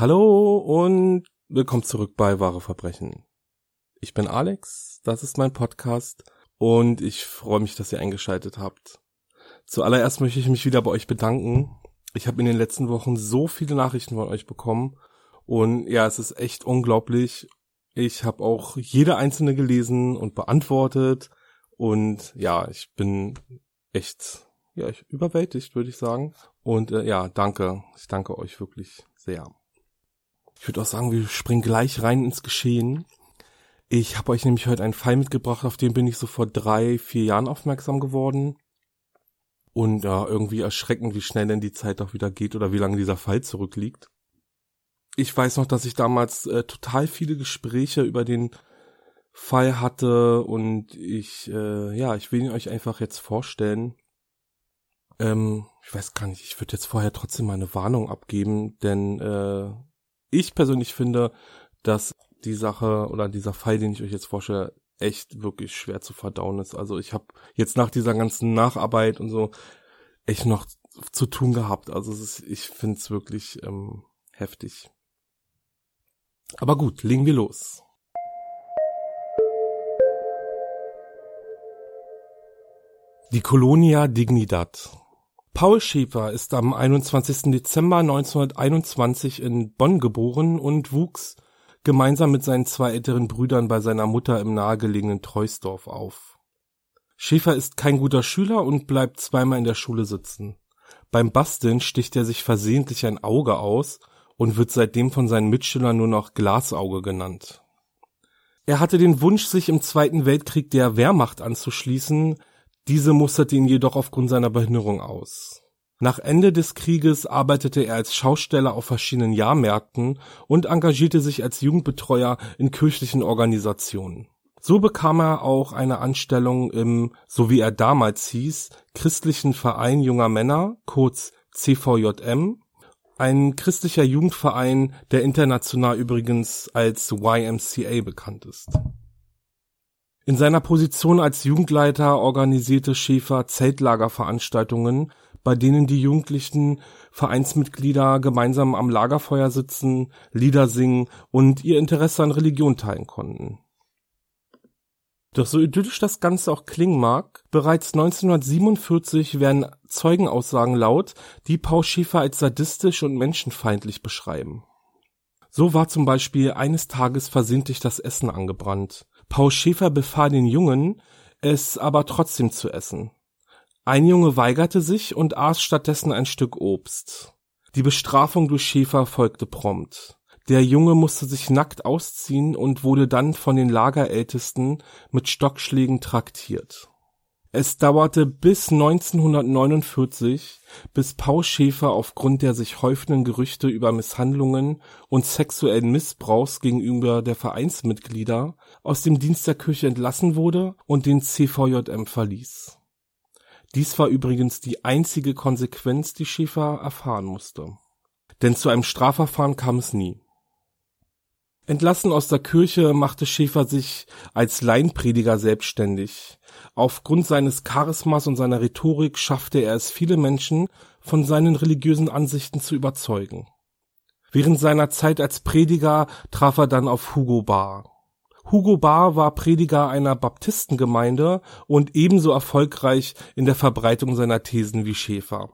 Hallo und willkommen zurück bei Wahre Verbrechen. Ich bin Alex, das ist mein Podcast und ich freue mich, dass ihr eingeschaltet habt. Zuallererst möchte ich mich wieder bei euch bedanken. Ich habe in den letzten Wochen so viele Nachrichten von euch bekommen und ja, es ist echt unglaublich. Ich habe auch jede einzelne gelesen und beantwortet und ja, ich bin echt ja, ich überwältigt, würde ich sagen. Und äh, ja, danke. Ich danke euch wirklich sehr. Ich würde auch sagen, wir springen gleich rein ins Geschehen. Ich habe euch nämlich heute einen Fall mitgebracht, auf den bin ich so vor drei, vier Jahren aufmerksam geworden. Und ja, irgendwie erschreckend, wie schnell denn die Zeit auch wieder geht oder wie lange dieser Fall zurückliegt. Ich weiß noch, dass ich damals äh, total viele Gespräche über den Fall hatte und ich, äh, ja, ich will ihn euch einfach jetzt vorstellen. Ähm, ich weiß gar nicht, ich würde jetzt vorher trotzdem mal eine Warnung abgeben, denn äh, ich persönlich finde, dass die Sache oder dieser Fall, den ich euch jetzt vorstelle, echt wirklich schwer zu verdauen ist. Also ich habe jetzt nach dieser ganzen Nacharbeit und so echt noch zu tun gehabt. Also ist, ich finde es wirklich ähm, heftig. Aber gut, legen wir los. Die Colonia Dignidad Paul Schäfer ist am 21. Dezember 1921 in Bonn geboren und wuchs gemeinsam mit seinen zwei älteren Brüdern bei seiner Mutter im nahegelegenen Treusdorf auf. Schäfer ist kein guter Schüler und bleibt zweimal in der Schule sitzen. Beim Basteln sticht er sich versehentlich ein Auge aus und wird seitdem von seinen Mitschülern nur noch Glasauge genannt. Er hatte den Wunsch, sich im Zweiten Weltkrieg der Wehrmacht anzuschließen, diese musterte ihn jedoch aufgrund seiner Behinderung aus. Nach Ende des Krieges arbeitete er als Schausteller auf verschiedenen Jahrmärkten und engagierte sich als Jugendbetreuer in kirchlichen Organisationen. So bekam er auch eine Anstellung im, so wie er damals hieß, Christlichen Verein junger Männer, kurz CVJM, ein christlicher Jugendverein, der international übrigens als YMCA bekannt ist. In seiner Position als Jugendleiter organisierte Schäfer Zeltlagerveranstaltungen, bei denen die jugendlichen Vereinsmitglieder gemeinsam am Lagerfeuer sitzen, Lieder singen und ihr Interesse an Religion teilen konnten. Doch so idyllisch das Ganze auch klingen mag, bereits 1947 werden Zeugenaussagen laut, die Paul Schäfer als sadistisch und menschenfeindlich beschreiben. So war zum Beispiel eines Tages versehentlich das Essen angebrannt. Paul Schäfer befahl den Jungen, es aber trotzdem zu essen. Ein Junge weigerte sich und aß stattdessen ein Stück Obst. Die Bestrafung durch Schäfer folgte prompt. Der Junge musste sich nackt ausziehen und wurde dann von den Lagerältesten mit Stockschlägen traktiert. Es dauerte bis 1949, bis Paul Schäfer aufgrund der sich häufenden Gerüchte über Misshandlungen und sexuellen Missbrauchs gegenüber der Vereinsmitglieder aus dem Dienst der Kirche entlassen wurde und den CVJM verließ. Dies war übrigens die einzige Konsequenz, die Schäfer erfahren musste. Denn zu einem Strafverfahren kam es nie. Entlassen aus der Kirche machte Schäfer sich als Laienprediger selbstständig. Aufgrund seines Charismas und seiner Rhetorik schaffte er es viele Menschen von seinen religiösen Ansichten zu überzeugen. Während seiner Zeit als Prediger traf er dann auf Hugo Barr. Hugo Barr war Prediger einer Baptistengemeinde und ebenso erfolgreich in der Verbreitung seiner Thesen wie Schäfer.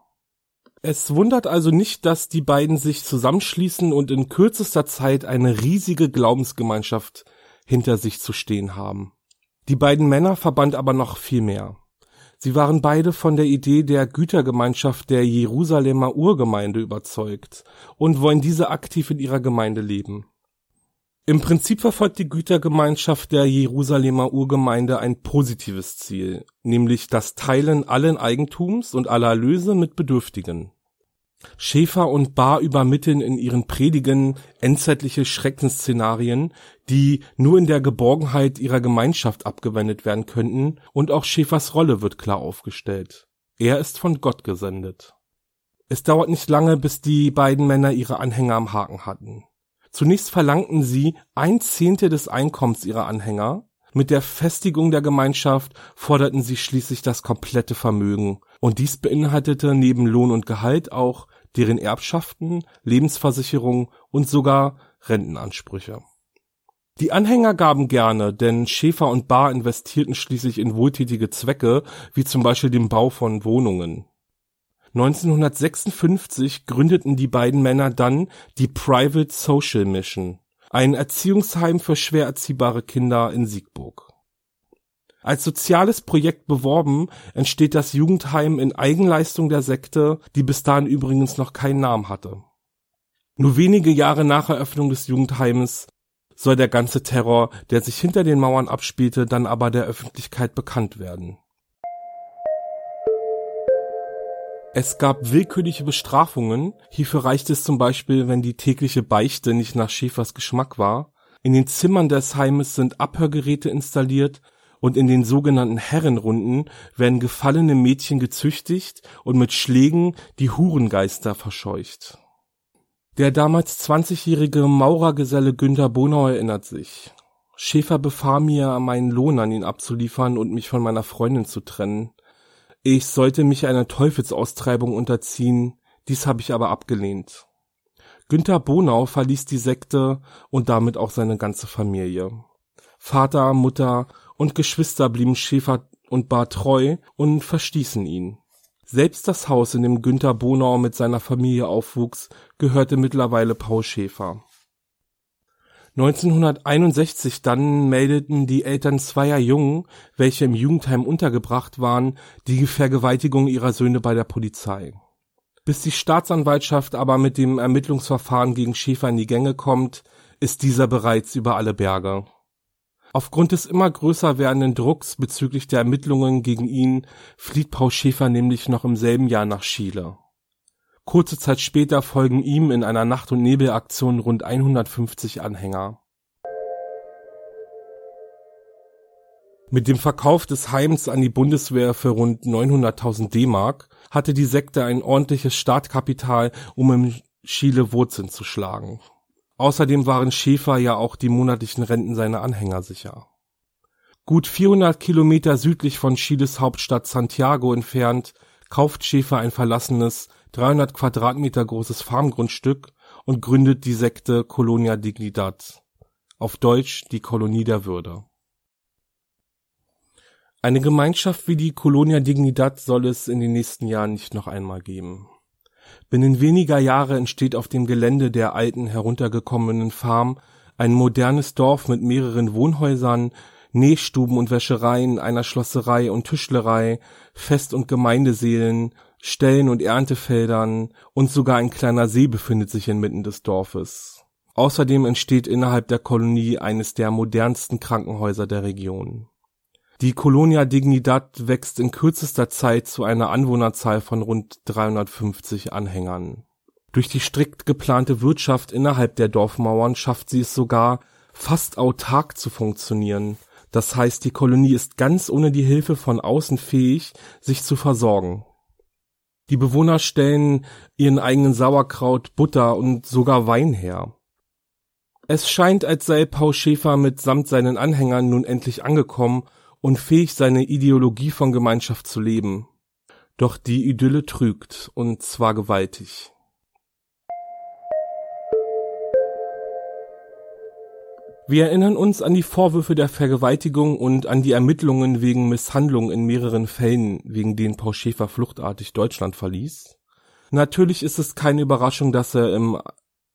Es wundert also nicht, dass die beiden sich zusammenschließen und in kürzester Zeit eine riesige Glaubensgemeinschaft hinter sich zu stehen haben. Die beiden Männer verband aber noch viel mehr. Sie waren beide von der Idee der Gütergemeinschaft der Jerusalemer Urgemeinde überzeugt und wollen diese aktiv in ihrer Gemeinde leben. Im Prinzip verfolgt die Gütergemeinschaft der Jerusalemer Urgemeinde ein positives Ziel, nämlich das Teilen allen Eigentums und aller Erlöse mit Bedürftigen. Schäfer und Bar übermitteln in ihren Predigen endzeitliche Schreckensszenarien, die nur in der Geborgenheit ihrer Gemeinschaft abgewendet werden könnten, und auch Schäfers Rolle wird klar aufgestellt. Er ist von Gott gesendet. Es dauert nicht lange, bis die beiden Männer ihre Anhänger am Haken hatten. Zunächst verlangten sie ein Zehntel des Einkommens ihrer Anhänger, mit der Festigung der Gemeinschaft forderten sie schließlich das komplette Vermögen, und dies beinhaltete neben Lohn und Gehalt auch deren Erbschaften, Lebensversicherung und sogar Rentenansprüche. Die Anhänger gaben gerne, denn Schäfer und Bar investierten schließlich in wohltätige Zwecke, wie zum Beispiel den Bau von Wohnungen. 1956 gründeten die beiden Männer dann die Private Social Mission, ein Erziehungsheim für schwer erziehbare Kinder in Siegburg. Als soziales Projekt beworben, entsteht das Jugendheim in Eigenleistung der Sekte, die bis dahin übrigens noch keinen Namen hatte. Nur wenige Jahre nach Eröffnung des Jugendheimes soll der ganze Terror, der sich hinter den Mauern abspielte, dann aber der Öffentlichkeit bekannt werden. Es gab willkürliche Bestrafungen. Hierfür reicht es zum Beispiel, wenn die tägliche Beichte nicht nach Schäfers Geschmack war. In den Zimmern des Heimes sind Abhörgeräte installiert, und in den sogenannten Herrenrunden werden gefallene Mädchen gezüchtigt und mit Schlägen die Hurengeister verscheucht. Der damals 20-jährige Maurergeselle Günther Bonau erinnert sich. Schäfer befahl mir, meinen Lohn an ihn abzuliefern und mich von meiner Freundin zu trennen. Ich sollte mich einer Teufelsaustreibung unterziehen, dies habe ich aber abgelehnt. Günther Bonau verließ die Sekte und damit auch seine ganze Familie. Vater, Mutter und Geschwister blieben Schäfer und Bar treu und verstießen ihn. Selbst das Haus, in dem Günther Bonau mit seiner Familie aufwuchs, gehörte mittlerweile Paul Schäfer. 1961 dann meldeten die Eltern zweier Jungen, welche im Jugendheim untergebracht waren, die Vergewaltigung ihrer Söhne bei der Polizei. Bis die Staatsanwaltschaft aber mit dem Ermittlungsverfahren gegen Schäfer in die Gänge kommt, ist dieser bereits über alle Berge. Aufgrund des immer größer werdenden Drucks bezüglich der Ermittlungen gegen ihn flieht Paul Schäfer nämlich noch im selben Jahr nach Chile. Kurze Zeit später folgen ihm in einer Nacht- und Nebelaktion rund 150 Anhänger. Mit dem Verkauf des Heims an die Bundeswehr für rund 900.000 D-Mark hatte die Sekte ein ordentliches Startkapital, um in Chile Wurzeln zu schlagen. Außerdem waren Schäfer ja auch die monatlichen Renten seiner Anhänger sicher. Gut 400 Kilometer südlich von Chiles Hauptstadt Santiago entfernt kauft Schäfer ein verlassenes, 300 Quadratmeter großes Farmgrundstück und gründet die Sekte Colonia Dignidad, auf Deutsch die Kolonie der Würde. Eine Gemeinschaft wie die Colonia Dignidad soll es in den nächsten Jahren nicht noch einmal geben. Binnen weniger Jahre entsteht auf dem Gelände der alten heruntergekommenen Farm ein modernes Dorf mit mehreren Wohnhäusern, Nähstuben und Wäschereien, einer Schlosserei und Tischlerei, Fest- und Gemeindeseelen, Ställen und Erntefeldern und sogar ein kleiner See befindet sich inmitten des Dorfes. Außerdem entsteht innerhalb der Kolonie eines der modernsten Krankenhäuser der Region. Die Colonia Dignidad wächst in kürzester Zeit zu einer Anwohnerzahl von rund 350 Anhängern. Durch die strikt geplante Wirtschaft innerhalb der Dorfmauern schafft sie es sogar, fast autark zu funktionieren. Das heißt, die Kolonie ist ganz ohne die Hilfe von außen fähig, sich zu versorgen. Die Bewohner stellen ihren eigenen Sauerkraut, Butter und sogar Wein her. Es scheint, als sei Paul Schäfer mitsamt seinen Anhängern nun endlich angekommen und fähig, seine Ideologie von Gemeinschaft zu leben. Doch die Idylle trügt, und zwar gewaltig. Wir erinnern uns an die Vorwürfe der Vergewaltigung und an die Ermittlungen wegen Misshandlung in mehreren Fällen, wegen denen Paul Schäfer fluchtartig Deutschland verließ. Natürlich ist es keine Überraschung, dass er im,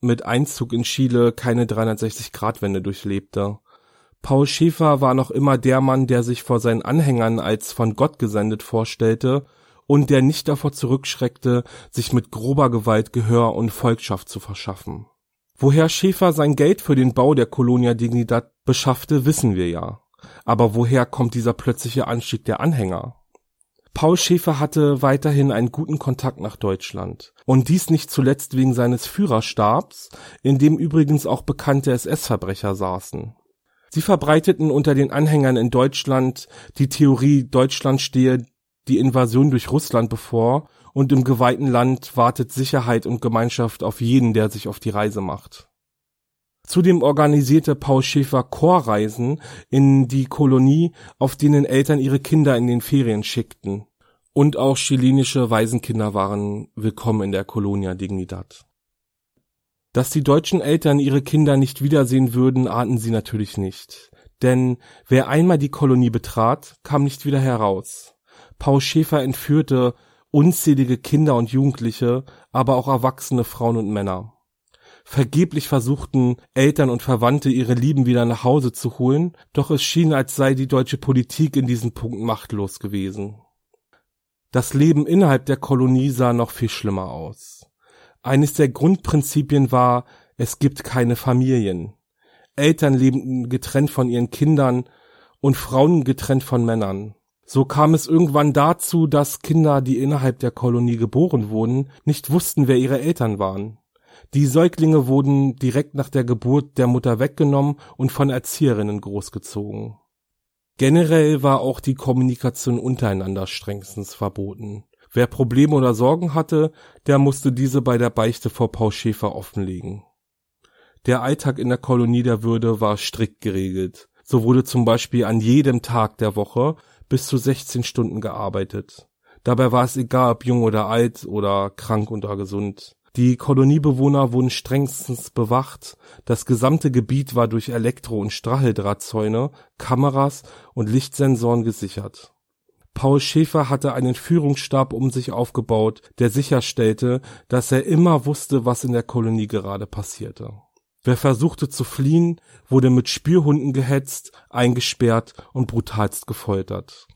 mit Einzug in Chile keine 360-Grad-Wende durchlebte. Paul Schäfer war noch immer der Mann, der sich vor seinen Anhängern als von Gott gesendet vorstellte und der nicht davor zurückschreckte, sich mit grober Gewalt Gehör und Volkschaft zu verschaffen. Woher Schäfer sein Geld für den Bau der Colonia Dignidad beschaffte, wissen wir ja. Aber woher kommt dieser plötzliche Anstieg der Anhänger? Paul Schäfer hatte weiterhin einen guten Kontakt nach Deutschland. Und dies nicht zuletzt wegen seines Führerstabs, in dem übrigens auch bekannte SS-Verbrecher saßen. Sie verbreiteten unter den Anhängern in Deutschland die Theorie, Deutschland stehe die Invasion durch Russland bevor und im geweihten Land wartet Sicherheit und Gemeinschaft auf jeden, der sich auf die Reise macht. Zudem organisierte Paul Schäfer Chorreisen in die Kolonie, auf denen Eltern ihre Kinder in den Ferien schickten. Und auch chilenische Waisenkinder waren willkommen in der Colonia Dignidad. Dass die deutschen Eltern ihre Kinder nicht wiedersehen würden, ahnten sie natürlich nicht. Denn wer einmal die Kolonie betrat, kam nicht wieder heraus. Paul Schäfer entführte unzählige Kinder und Jugendliche, aber auch erwachsene Frauen und Männer. Vergeblich versuchten Eltern und Verwandte ihre Lieben wieder nach Hause zu holen, doch es schien, als sei die deutsche Politik in diesem Punkt machtlos gewesen. Das Leben innerhalb der Kolonie sah noch viel schlimmer aus. Eines der Grundprinzipien war, es gibt keine Familien. Eltern lebten getrennt von ihren Kindern und Frauen getrennt von Männern. So kam es irgendwann dazu, dass Kinder, die innerhalb der Kolonie geboren wurden, nicht wussten, wer ihre Eltern waren. Die Säuglinge wurden direkt nach der Geburt der Mutter weggenommen und von Erzieherinnen großgezogen. Generell war auch die Kommunikation untereinander strengstens verboten. Wer Probleme oder Sorgen hatte, der musste diese bei der Beichte vor Paul Schäfer offenlegen. Der Alltag in der Kolonie der Würde war strikt geregelt. So wurde zum Beispiel an jedem Tag der Woche bis zu 16 Stunden gearbeitet. Dabei war es egal, ob jung oder alt oder krank oder gesund. Die Koloniebewohner wurden strengstens bewacht. Das gesamte Gebiet war durch Elektro- und Stacheldrahtzäune, Kameras und Lichtsensoren gesichert. Paul Schäfer hatte einen Führungsstab um sich aufgebaut, der sicherstellte, dass er immer wusste, was in der Kolonie gerade passierte. Wer versuchte zu fliehen, wurde mit Spürhunden gehetzt, eingesperrt und brutalst gefoltert.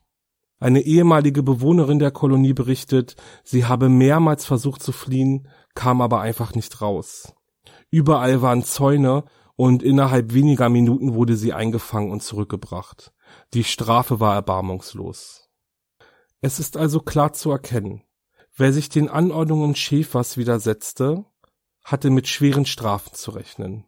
Eine ehemalige Bewohnerin der Kolonie berichtet, sie habe mehrmals versucht zu fliehen, kam aber einfach nicht raus. Überall waren Zäune und innerhalb weniger Minuten wurde sie eingefangen und zurückgebracht. Die Strafe war erbarmungslos. Es ist also klar zu erkennen, wer sich den Anordnungen Schäfers widersetzte, hatte mit schweren Strafen zu rechnen.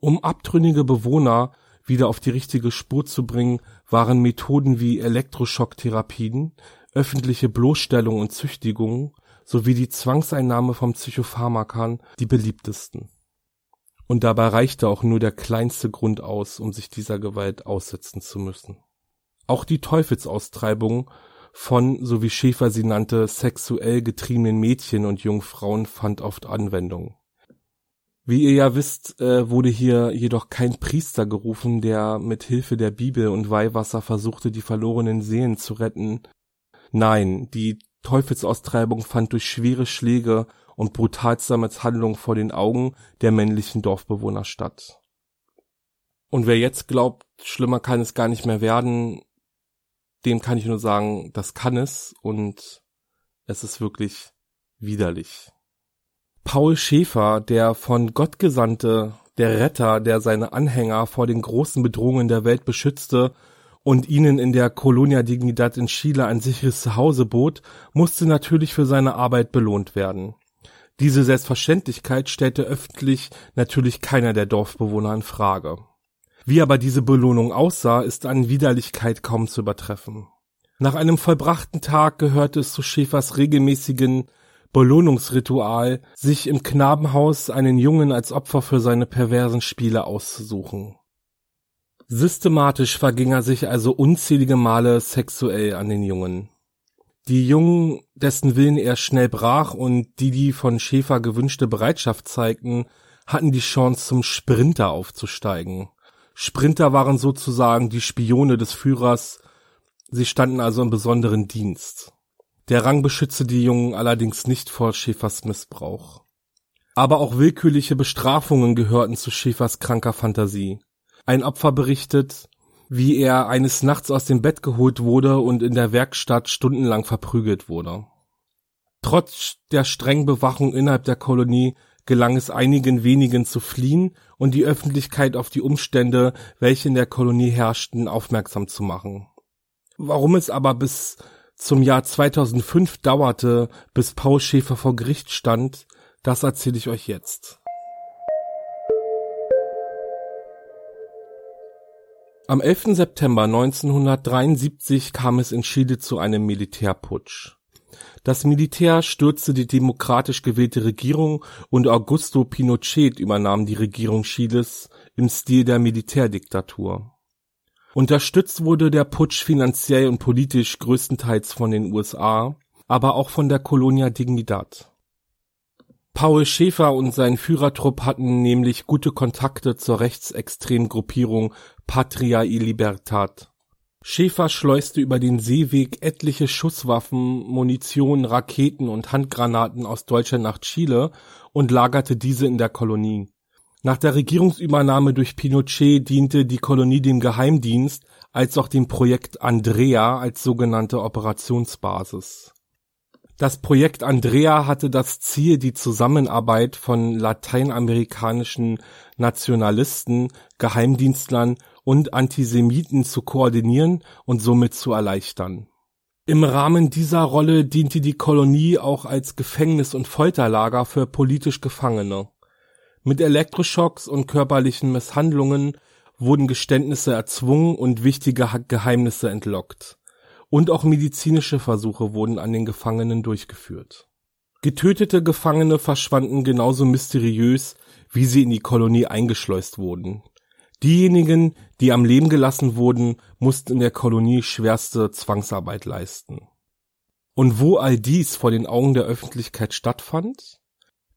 Um abtrünnige Bewohner wieder auf die richtige Spur zu bringen, waren Methoden wie Elektroschocktherapien, öffentliche Bloßstellung und Züchtigung sowie die Zwangseinnahme von Psychopharmakern die beliebtesten. Und dabei reichte auch nur der kleinste Grund aus, um sich dieser Gewalt aussetzen zu müssen. Auch die Teufelsaustreibung von, so wie Schäfer sie nannte, sexuell getriebenen Mädchen und Jungfrauen fand oft Anwendung. Wie ihr ja wisst, äh, wurde hier jedoch kein Priester gerufen, der mit Hilfe der Bibel und Weihwasser versuchte, die verlorenen Seelen zu retten. Nein, die Teufelsaustreibung fand durch schwere Schläge und brutalster Misshandlung vor den Augen der männlichen Dorfbewohner statt. Und wer jetzt glaubt, schlimmer kann es gar nicht mehr werden, dem kann ich nur sagen, das kann es und es ist wirklich widerlich. Paul Schäfer, der von Gott gesandte, der Retter, der seine Anhänger vor den großen Bedrohungen der Welt beschützte und ihnen in der Colonia Dignidad in Chile ein sicheres Zuhause bot, musste natürlich für seine Arbeit belohnt werden. Diese Selbstverständlichkeit stellte öffentlich natürlich keiner der Dorfbewohner in Frage. Wie aber diese Belohnung aussah, ist an Widerlichkeit kaum zu übertreffen. Nach einem vollbrachten Tag gehörte es zu Schäfers regelmäßigen Belohnungsritual, sich im Knabenhaus einen Jungen als Opfer für seine perversen Spiele auszusuchen. Systematisch verging er sich also unzählige Male sexuell an den Jungen. Die Jungen, dessen Willen er schnell brach und die die von Schäfer gewünschte Bereitschaft zeigten, hatten die Chance zum Sprinter aufzusteigen. Sprinter waren sozusagen die Spione des Führers, sie standen also im besonderen Dienst. Der Rang beschützte die Jungen allerdings nicht vor Schäfers Missbrauch. Aber auch willkürliche Bestrafungen gehörten zu Schäfers kranker Fantasie. Ein Opfer berichtet, wie er eines Nachts aus dem Bett geholt wurde und in der Werkstatt stundenlang verprügelt wurde. Trotz der strengen Bewachung innerhalb der Kolonie gelang es einigen wenigen zu fliehen und die Öffentlichkeit auf die Umstände, welche in der Kolonie herrschten, aufmerksam zu machen. Warum es aber bis zum Jahr 2005 dauerte, bis Paul Schäfer vor Gericht stand, das erzähle ich euch jetzt. Am 11. September 1973 kam es in Chile zu einem Militärputsch. Das Militär stürzte die demokratisch gewählte Regierung und Augusto Pinochet übernahm die Regierung Chiles im Stil der Militärdiktatur. Unterstützt wurde der Putsch finanziell und politisch größtenteils von den USA, aber auch von der Colonia Dignidad. Paul Schäfer und sein Führertrupp hatten nämlich gute Kontakte zur rechtsextremen Gruppierung Patria y Libertad. Schäfer schleuste über den Seeweg etliche Schusswaffen, Munition, Raketen und Handgranaten aus Deutschland nach Chile und lagerte diese in der Kolonie. Nach der Regierungsübernahme durch Pinochet diente die Kolonie dem Geheimdienst als auch dem Projekt Andrea als sogenannte Operationsbasis das Projekt Andrea hatte das Ziel, die Zusammenarbeit von lateinamerikanischen Nationalisten, Geheimdienstlern und Antisemiten zu koordinieren und somit zu erleichtern. Im Rahmen dieser Rolle diente die Kolonie auch als Gefängnis und Folterlager für politisch Gefangene. Mit Elektroschocks und körperlichen Misshandlungen wurden Geständnisse erzwungen und wichtige Geheimnisse entlockt und auch medizinische Versuche wurden an den Gefangenen durchgeführt. Getötete Gefangene verschwanden genauso mysteriös, wie sie in die Kolonie eingeschleust wurden. Diejenigen, die am Leben gelassen wurden, mussten in der Kolonie schwerste Zwangsarbeit leisten. Und wo all dies vor den Augen der Öffentlichkeit stattfand?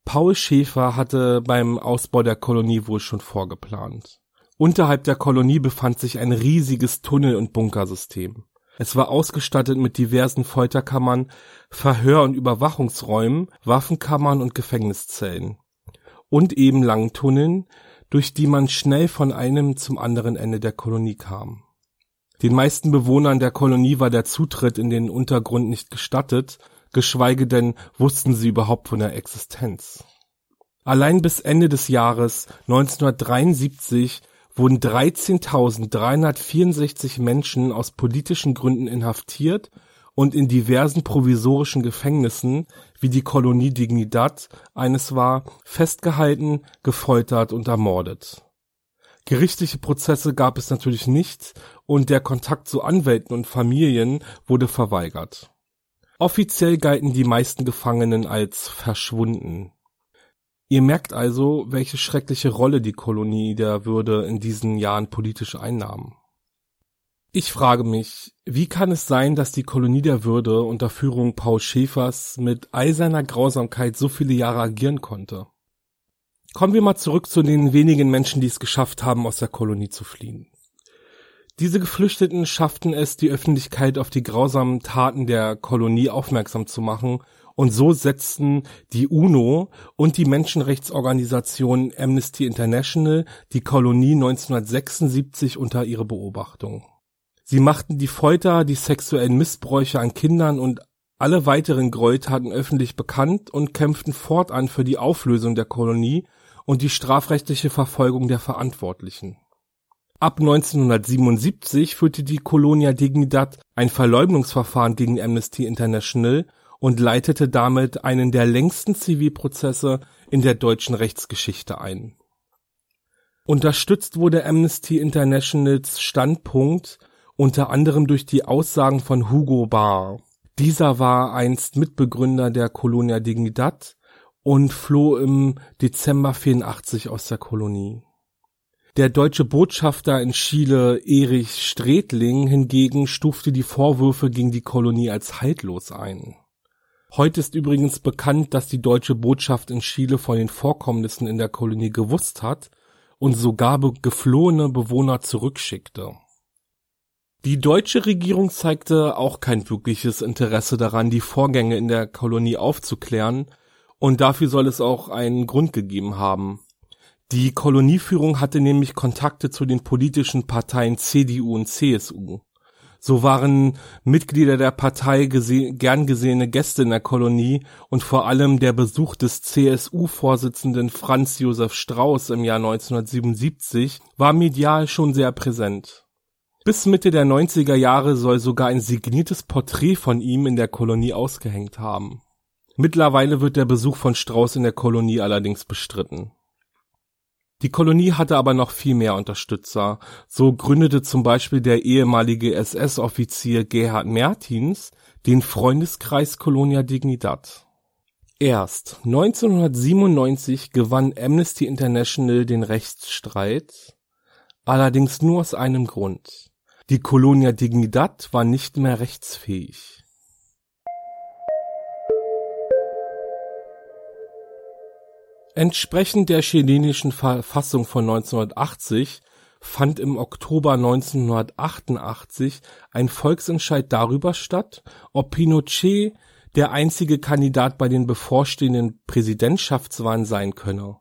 Paul Schäfer hatte beim Ausbau der Kolonie wohl schon vorgeplant. Unterhalb der Kolonie befand sich ein riesiges Tunnel- und Bunkersystem. Es war ausgestattet mit diversen Folterkammern, Verhör- und Überwachungsräumen, Waffenkammern und Gefängniszellen. Und eben langen Tunneln, durch die man schnell von einem zum anderen Ende der Kolonie kam. Den meisten Bewohnern der Kolonie war der Zutritt in den Untergrund nicht gestattet, geschweige denn wussten sie überhaupt von der Existenz. Allein bis Ende des Jahres 1973 wurden 13.364 Menschen aus politischen Gründen inhaftiert und in diversen provisorischen Gefängnissen, wie die Kolonie Dignidad eines war, festgehalten, gefoltert und ermordet. Gerichtliche Prozesse gab es natürlich nicht und der Kontakt zu Anwälten und Familien wurde verweigert. Offiziell galten die meisten Gefangenen als verschwunden. Ihr merkt also, welche schreckliche Rolle die Kolonie der Würde in diesen Jahren politisch einnahm. Ich frage mich, wie kann es sein, dass die Kolonie der Würde unter Führung Paul Schäfers mit all seiner Grausamkeit so viele Jahre agieren konnte? Kommen wir mal zurück zu den wenigen Menschen, die es geschafft haben, aus der Kolonie zu fliehen. Diese Geflüchteten schafften es, die Öffentlichkeit auf die grausamen Taten der Kolonie aufmerksam zu machen und so setzten die UNO und die Menschenrechtsorganisation Amnesty International die Kolonie 1976 unter ihre Beobachtung. Sie machten die Folter, die sexuellen Missbräuche an Kindern und alle weiteren Gräueltaten öffentlich bekannt und kämpften fortan für die Auflösung der Kolonie und die strafrechtliche Verfolgung der Verantwortlichen. Ab 1977 führte die Colonia Dignidad ein Verleumdungsverfahren gegen Amnesty International und leitete damit einen der längsten Zivilprozesse in der deutschen Rechtsgeschichte ein. Unterstützt wurde Amnesty Internationals Standpunkt unter anderem durch die Aussagen von Hugo Barr. Dieser war einst Mitbegründer der Colonia Dignidad und floh im Dezember 84 aus der Kolonie. Der deutsche Botschafter in Chile Erich Strätling hingegen stufte die Vorwürfe gegen die Kolonie als haltlos ein. Heute ist übrigens bekannt, dass die deutsche Botschaft in Chile von den Vorkommnissen in der Kolonie gewusst hat und sogar geflohene Bewohner zurückschickte. Die deutsche Regierung zeigte auch kein wirkliches Interesse daran, die Vorgänge in der Kolonie aufzuklären, und dafür soll es auch einen Grund gegeben haben. Die Kolonieführung hatte nämlich Kontakte zu den politischen Parteien CDU und CSU. So waren Mitglieder der Partei gese gern gesehene Gäste in der Kolonie und vor allem der Besuch des CSU-Vorsitzenden Franz Josef Strauß im Jahr 1977 war medial schon sehr präsent. Bis Mitte der 90er Jahre soll sogar ein signiertes Porträt von ihm in der Kolonie ausgehängt haben. Mittlerweile wird der Besuch von Strauß in der Kolonie allerdings bestritten. Die Kolonie hatte aber noch viel mehr Unterstützer. So gründete zum Beispiel der ehemalige SS-Offizier Gerhard Mertins den Freundeskreis Colonia Dignidad. Erst 1997 gewann Amnesty International den Rechtsstreit, allerdings nur aus einem Grund. Die Colonia Dignidad war nicht mehr rechtsfähig. Entsprechend der chilenischen Verfassung von 1980 fand im Oktober 1988 ein Volksentscheid darüber statt, ob Pinochet der einzige Kandidat bei den bevorstehenden Präsidentschaftswahlen sein könne.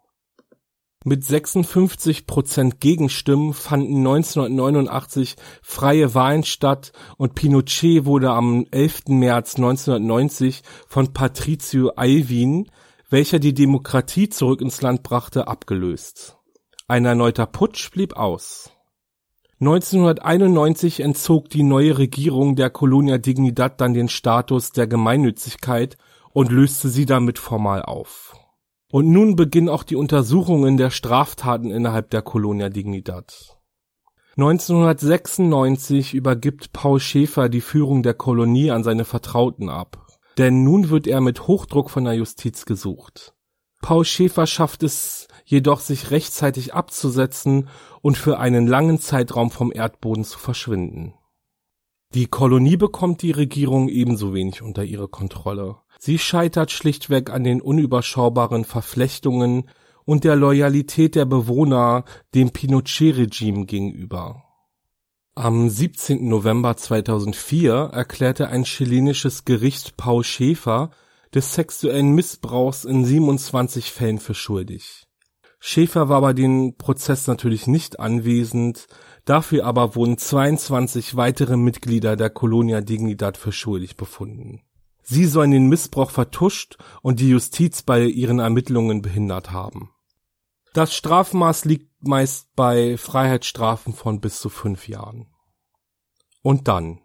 Mit 56 Prozent Gegenstimmen fanden 1989 freie Wahlen statt und Pinochet wurde am 11. März 1990 von Patricio Aylwin welcher die Demokratie zurück ins Land brachte, abgelöst. Ein erneuter Putsch blieb aus. 1991 entzog die neue Regierung der Colonia Dignidad dann den Status der Gemeinnützigkeit und löste sie damit formal auf. Und nun beginnen auch die Untersuchungen der Straftaten innerhalb der Colonia Dignidad. 1996 übergibt Paul Schäfer die Führung der Kolonie an seine Vertrauten ab denn nun wird er mit Hochdruck von der Justiz gesucht. Paul Schäfer schafft es jedoch, sich rechtzeitig abzusetzen und für einen langen Zeitraum vom Erdboden zu verschwinden. Die Kolonie bekommt die Regierung ebenso wenig unter ihre Kontrolle. Sie scheitert schlichtweg an den unüberschaubaren Verflechtungen und der Loyalität der Bewohner dem Pinochet-Regime gegenüber. Am 17. November 2004 erklärte ein chilenisches Gericht Paul Schäfer des sexuellen Missbrauchs in 27 Fällen für schuldig. Schäfer war bei dem Prozess natürlich nicht anwesend, dafür aber wurden 22 weitere Mitglieder der Colonia Dignidad für schuldig befunden. Sie sollen den Missbrauch vertuscht und die Justiz bei ihren Ermittlungen behindert haben. Das Strafmaß liegt meist bei Freiheitsstrafen von bis zu fünf Jahren. Und dann.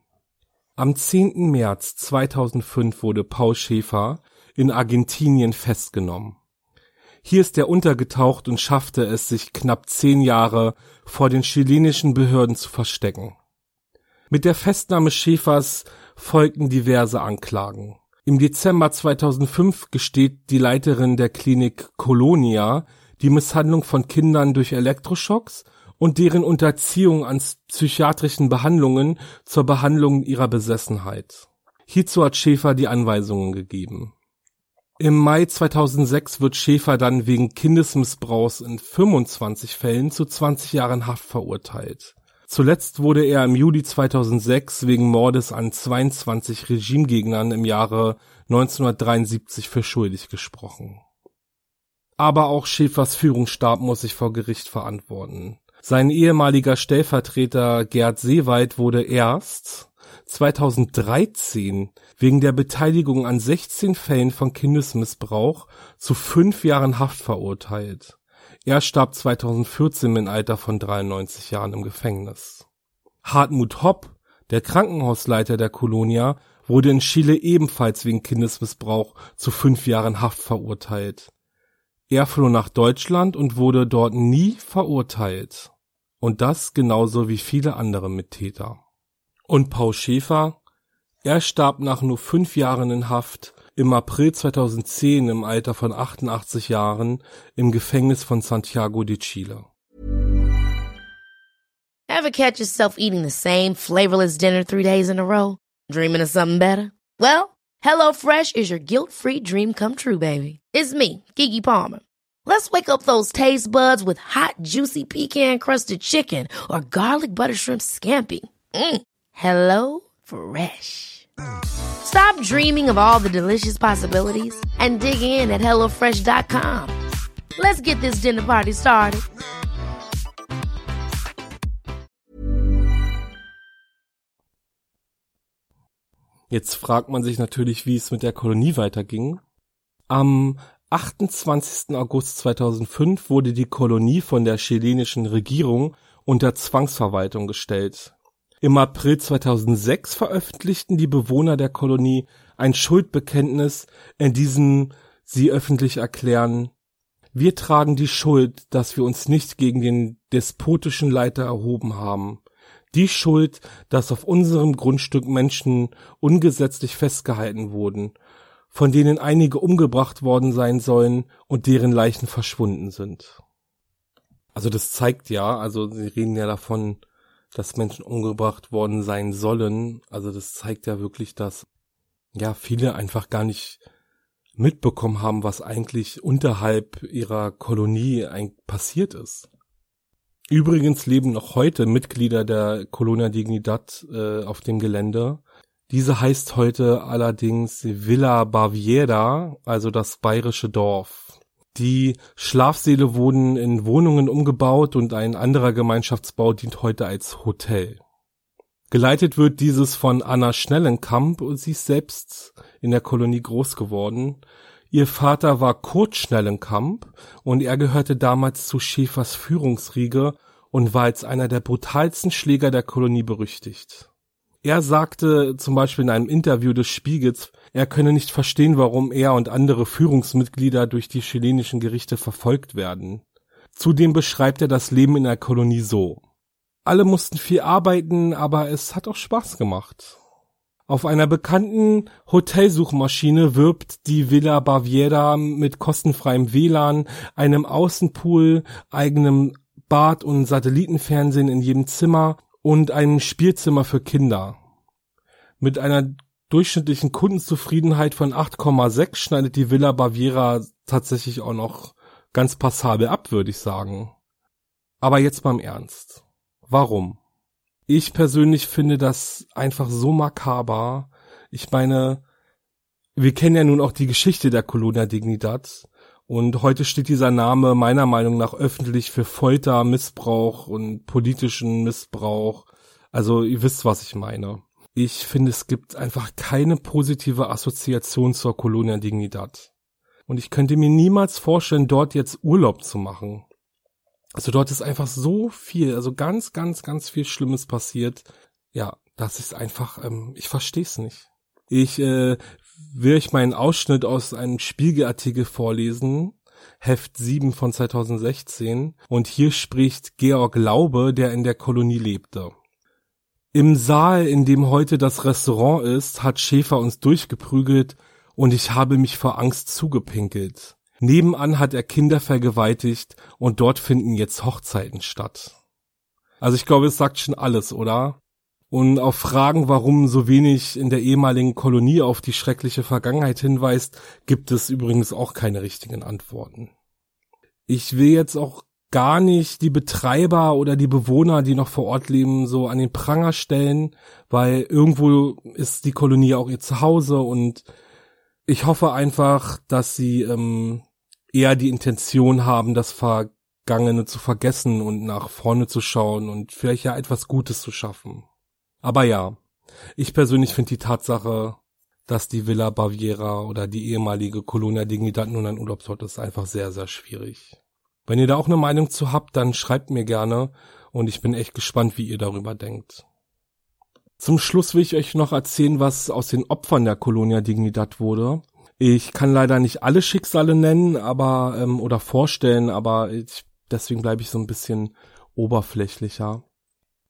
Am 10. März 2005 wurde Paul Schäfer in Argentinien festgenommen. Hier ist er untergetaucht und schaffte es, sich knapp zehn Jahre vor den chilenischen Behörden zu verstecken. Mit der Festnahme Schäfers folgten diverse Anklagen. Im Dezember 2005 gesteht die Leiterin der Klinik Colonia die Misshandlung von Kindern durch Elektroschocks und deren Unterziehung an psychiatrischen Behandlungen zur Behandlung ihrer Besessenheit. Hierzu hat Schäfer die Anweisungen gegeben. Im Mai 2006 wird Schäfer dann wegen Kindesmissbrauchs in 25 Fällen zu 20 Jahren Haft verurteilt. Zuletzt wurde er im Juli 2006 wegen Mordes an 22 Regimegegnern im Jahre 1973 für schuldig gesprochen. Aber auch Schäfers Führungsstab muss sich vor Gericht verantworten. Sein ehemaliger Stellvertreter Gerd Seewald wurde erst 2013 wegen der Beteiligung an 16 Fällen von Kindesmissbrauch zu fünf Jahren Haft verurteilt. Er starb 2014 im Alter von 93 Jahren im Gefängnis. Hartmut Hopp, der Krankenhausleiter der Kolonia, wurde in Chile ebenfalls wegen Kindesmissbrauch zu fünf Jahren Haft verurteilt. Er floh nach Deutschland und wurde dort nie verurteilt. Und das genauso wie viele andere Mittäter. Und Paul Schäfer? Er starb nach nur fünf Jahren in Haft im April 2010 im Alter von 88 Jahren im Gefängnis von Santiago de Chile. Ever catch yourself eating the same flavorless dinner three days in a row? Dreaming of something better? Well, HelloFresh is your guilt-free dream come true, baby. It's me, Kiki Palmer. Let's wake up those taste buds with hot, juicy pecan-crusted chicken or garlic butter shrimp scampi. Mm. Hello Fresh. Stop dreaming of all the delicious possibilities and dig in at HelloFresh.com. Let's get this dinner party started. Jetzt fragt man sich natürlich, wie es mit der Kolonie weiterging. Am 28. August 2005 wurde die Kolonie von der chilenischen Regierung unter Zwangsverwaltung gestellt. Im April 2006 veröffentlichten die Bewohner der Kolonie ein Schuldbekenntnis, in diesem sie öffentlich erklären, wir tragen die Schuld, dass wir uns nicht gegen den despotischen Leiter erhoben haben die Schuld, dass auf unserem Grundstück Menschen ungesetzlich festgehalten wurden, von denen einige umgebracht worden sein sollen und deren Leichen verschwunden sind. Also das zeigt ja, also sie reden ja davon, dass Menschen umgebracht worden sein sollen. Also das zeigt ja wirklich, dass ja viele einfach gar nicht mitbekommen haben, was eigentlich unterhalb ihrer Kolonie passiert ist. Übrigens leben noch heute Mitglieder der Colonia Dignidad äh, auf dem Gelände. Diese heißt heute allerdings Villa Baviera, also das bayerische Dorf. Die Schlafsäle wurden in Wohnungen umgebaut und ein anderer Gemeinschaftsbau dient heute als Hotel. Geleitet wird dieses von Anna Schnellenkamp und sie ist selbst in der Kolonie groß geworden. Ihr Vater war Kurt Schnellenkamp und er gehörte damals zu Schäfers Führungsriege und war als einer der brutalsten Schläger der Kolonie berüchtigt. Er sagte zum Beispiel in einem Interview des Spiegels, er könne nicht verstehen, warum er und andere Führungsmitglieder durch die chilenischen Gerichte verfolgt werden. Zudem beschreibt er das Leben in der Kolonie so. Alle mussten viel arbeiten, aber es hat auch Spaß gemacht. Auf einer bekannten Hotelsuchmaschine wirbt die Villa Baviera mit kostenfreiem WLAN, einem Außenpool, eigenem Bad und Satellitenfernsehen in jedem Zimmer und einem Spielzimmer für Kinder. Mit einer durchschnittlichen Kundenzufriedenheit von 8,6 schneidet die Villa Baviera tatsächlich auch noch ganz passabel ab, würde ich sagen. Aber jetzt beim Ernst. Warum? Ich persönlich finde das einfach so makaber. Ich meine, wir kennen ja nun auch die Geschichte der Colonia Dignidad. Und heute steht dieser Name meiner Meinung nach öffentlich für Folter, Missbrauch und politischen Missbrauch. Also ihr wisst, was ich meine. Ich finde, es gibt einfach keine positive Assoziation zur Colonia Dignidad. Und ich könnte mir niemals vorstellen, dort jetzt Urlaub zu machen. Also dort ist einfach so viel, also ganz, ganz, ganz viel Schlimmes passiert. Ja, das ist einfach, ähm, ich verstehe es nicht. Ich äh, will euch meinen Ausschnitt aus einem Spiegelartikel vorlesen, Heft 7 von 2016, und hier spricht Georg Laube, der in der Kolonie lebte. Im Saal, in dem heute das Restaurant ist, hat Schäfer uns durchgeprügelt und ich habe mich vor Angst zugepinkelt. Nebenan hat er Kinder vergewaltigt und dort finden jetzt Hochzeiten statt. Also ich glaube, es sagt schon alles, oder? Und auf Fragen, warum so wenig in der ehemaligen Kolonie auf die schreckliche Vergangenheit hinweist, gibt es übrigens auch keine richtigen Antworten. Ich will jetzt auch gar nicht die Betreiber oder die Bewohner, die noch vor Ort leben, so an den Pranger stellen, weil irgendwo ist die Kolonie auch ihr Zuhause und ich hoffe einfach, dass sie ähm, eher die Intention haben, das Vergangene zu vergessen und nach vorne zu schauen und vielleicht ja etwas Gutes zu schaffen. Aber ja, ich persönlich finde die Tatsache, dass die Villa Baviera oder die ehemalige Colonia Dignidad nun ein Urlaubsort ist, einfach sehr, sehr schwierig. Wenn ihr da auch eine Meinung zu habt, dann schreibt mir gerne und ich bin echt gespannt, wie ihr darüber denkt. Zum Schluss will ich euch noch erzählen, was aus den Opfern der Colonia Dignidad wurde. Ich kann leider nicht alle Schicksale nennen, aber ähm, oder vorstellen, aber ich, deswegen bleibe ich so ein bisschen oberflächlicher.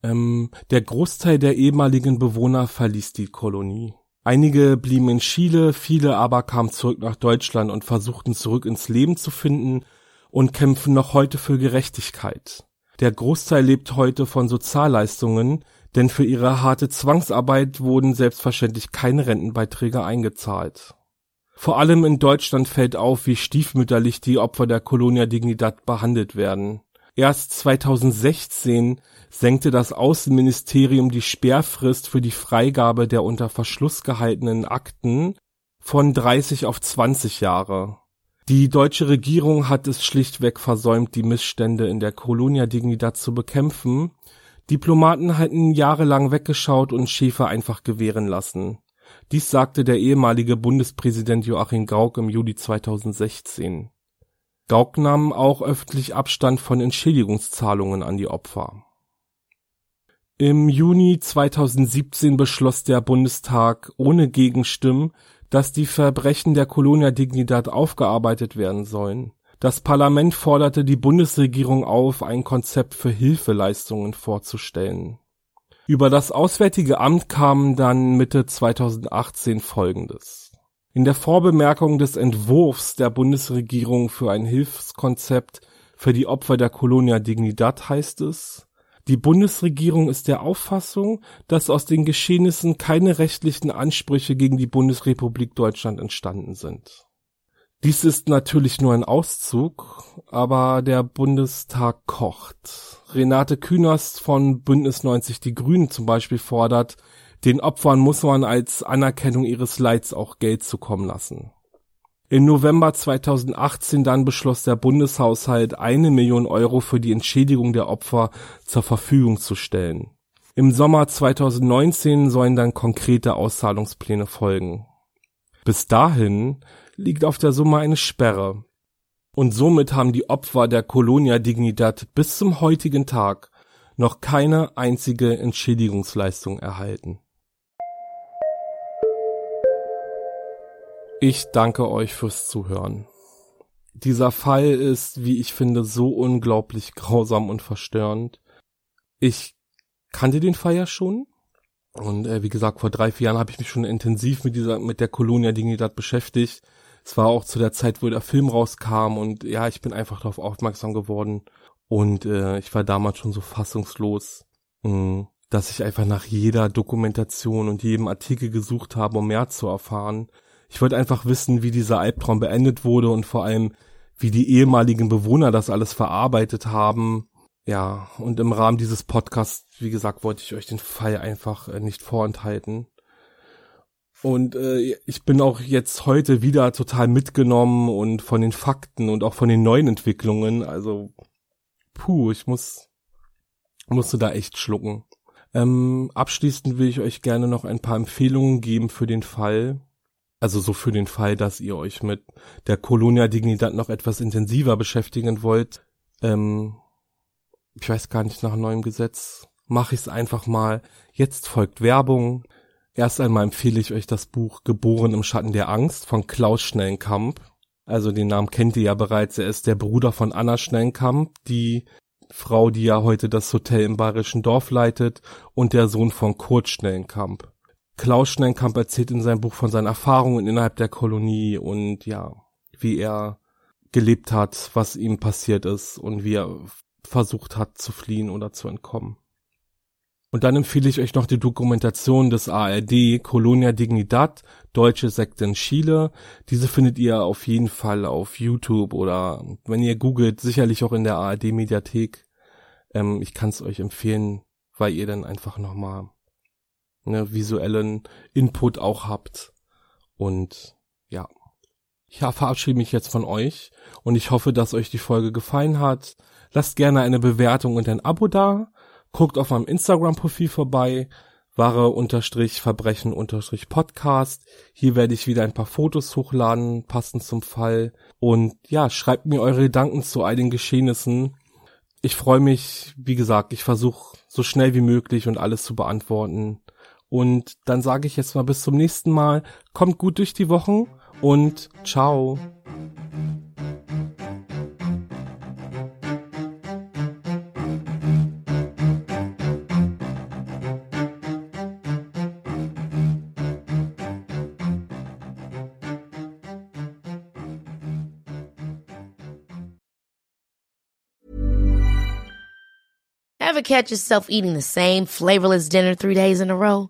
Ähm, der Großteil der ehemaligen Bewohner verließ die Kolonie. Einige blieben in Chile, viele aber kamen zurück nach Deutschland und versuchten zurück ins Leben zu finden und kämpfen noch heute für Gerechtigkeit. Der Großteil lebt heute von Sozialleistungen, denn für ihre harte Zwangsarbeit wurden selbstverständlich keine Rentenbeiträge eingezahlt. Vor allem in Deutschland fällt auf, wie stiefmütterlich die Opfer der Colonia Dignidad behandelt werden. Erst 2016 senkte das Außenministerium die Sperrfrist für die Freigabe der unter Verschluss gehaltenen Akten von 30 auf 20 Jahre. Die deutsche Regierung hat es schlichtweg versäumt, die Missstände in der Colonia Dignidad zu bekämpfen Diplomaten hatten jahrelang weggeschaut und Schäfer einfach gewähren lassen. Dies sagte der ehemalige Bundespräsident Joachim Gauck im Juli 2016. Gauck nahm auch öffentlich Abstand von Entschädigungszahlungen an die Opfer. Im Juni 2017 beschloss der Bundestag ohne Gegenstimmen, dass die Verbrechen der Colonia Dignidad aufgearbeitet werden sollen das Parlament forderte die Bundesregierung auf, ein Konzept für Hilfeleistungen vorzustellen. Über das Auswärtige Amt kam dann Mitte 2018 Folgendes. In der Vorbemerkung des Entwurfs der Bundesregierung für ein Hilfskonzept für die Opfer der Colonia Dignidad heißt es, die Bundesregierung ist der Auffassung, dass aus den Geschehnissen keine rechtlichen Ansprüche gegen die Bundesrepublik Deutschland entstanden sind dies ist natürlich nur ein Auszug, aber der Bundestag kocht. Renate Künast von Bündnis 90 Die Grünen zum Beispiel fordert, den Opfern muss man als Anerkennung ihres Leids auch Geld zukommen lassen. Im November 2018 dann beschloss der Bundeshaushalt eine Million Euro für die Entschädigung der Opfer zur Verfügung zu stellen. Im Sommer 2019 sollen dann konkrete Auszahlungspläne folgen. Bis dahin liegt auf der Summe eine Sperre. Und somit haben die Opfer der Colonia Dignidad bis zum heutigen Tag noch keine einzige Entschädigungsleistung erhalten. Ich danke euch fürs Zuhören. Dieser Fall ist, wie ich finde, so unglaublich grausam und verstörend. Ich kannte den Fall ja schon. Und äh, wie gesagt, vor drei, vier Jahren habe ich mich schon intensiv mit dieser, mit der Colonia Dignidad beschäftigt. Es war auch zu der Zeit, wo der Film rauskam und ja, ich bin einfach darauf aufmerksam geworden und äh, ich war damals schon so fassungslos, mh, mm, dass ich einfach nach jeder Dokumentation und jedem Artikel gesucht habe, um mehr zu erfahren. Ich wollte einfach wissen, wie dieser Albtraum beendet wurde und vor allem, wie die ehemaligen Bewohner das alles verarbeitet haben. Ja, und im Rahmen dieses Podcasts, wie gesagt, wollte ich euch den Fall einfach äh, nicht vorenthalten. Und äh, ich bin auch jetzt heute wieder total mitgenommen und von den Fakten und auch von den neuen Entwicklungen. Also, puh, ich muss, musste da echt schlucken. Ähm, abschließend will ich euch gerne noch ein paar Empfehlungen geben für den Fall. Also so für den Fall, dass ihr euch mit der Colonia Dignidad noch etwas intensiver beschäftigen wollt. Ähm, ich weiß gar nicht, nach neuem Gesetz mache ich es einfach mal. Jetzt folgt Werbung. Erst einmal empfehle ich euch das Buch Geboren im Schatten der Angst von Klaus Schnellenkamp. Also den Namen kennt ihr ja bereits. Er ist der Bruder von Anna Schnellenkamp, die Frau, die ja heute das Hotel im bayerischen Dorf leitet, und der Sohn von Kurt Schnellenkamp. Klaus Schnellenkamp erzählt in seinem Buch von seinen Erfahrungen innerhalb der Kolonie und ja, wie er gelebt hat, was ihm passiert ist und wie er versucht hat zu fliehen oder zu entkommen. Und dann empfehle ich euch noch die Dokumentation des ARD Colonia Dignidad, deutsche Sekte in Chile. Diese findet ihr auf jeden Fall auf YouTube oder wenn ihr googelt, sicherlich auch in der ARD Mediathek. Ähm, ich kann es euch empfehlen, weil ihr dann einfach nochmal ne, visuellen Input auch habt. Und ja, ich verabschiede mich jetzt von euch und ich hoffe, dass euch die Folge gefallen hat. Lasst gerne eine Bewertung und ein Abo da guckt auf meinem Instagram-Profil vorbei, wahre-verbrechen-podcast. Hier werde ich wieder ein paar Fotos hochladen, passend zum Fall. Und ja, schreibt mir eure Gedanken zu all den Geschehnissen. Ich freue mich, wie gesagt, ich versuche so schnell wie möglich und alles zu beantworten. Und dann sage ich jetzt mal bis zum nächsten Mal. Kommt gut durch die Wochen und ciao. Ever catch yourself eating the same flavorless dinner three days in a row?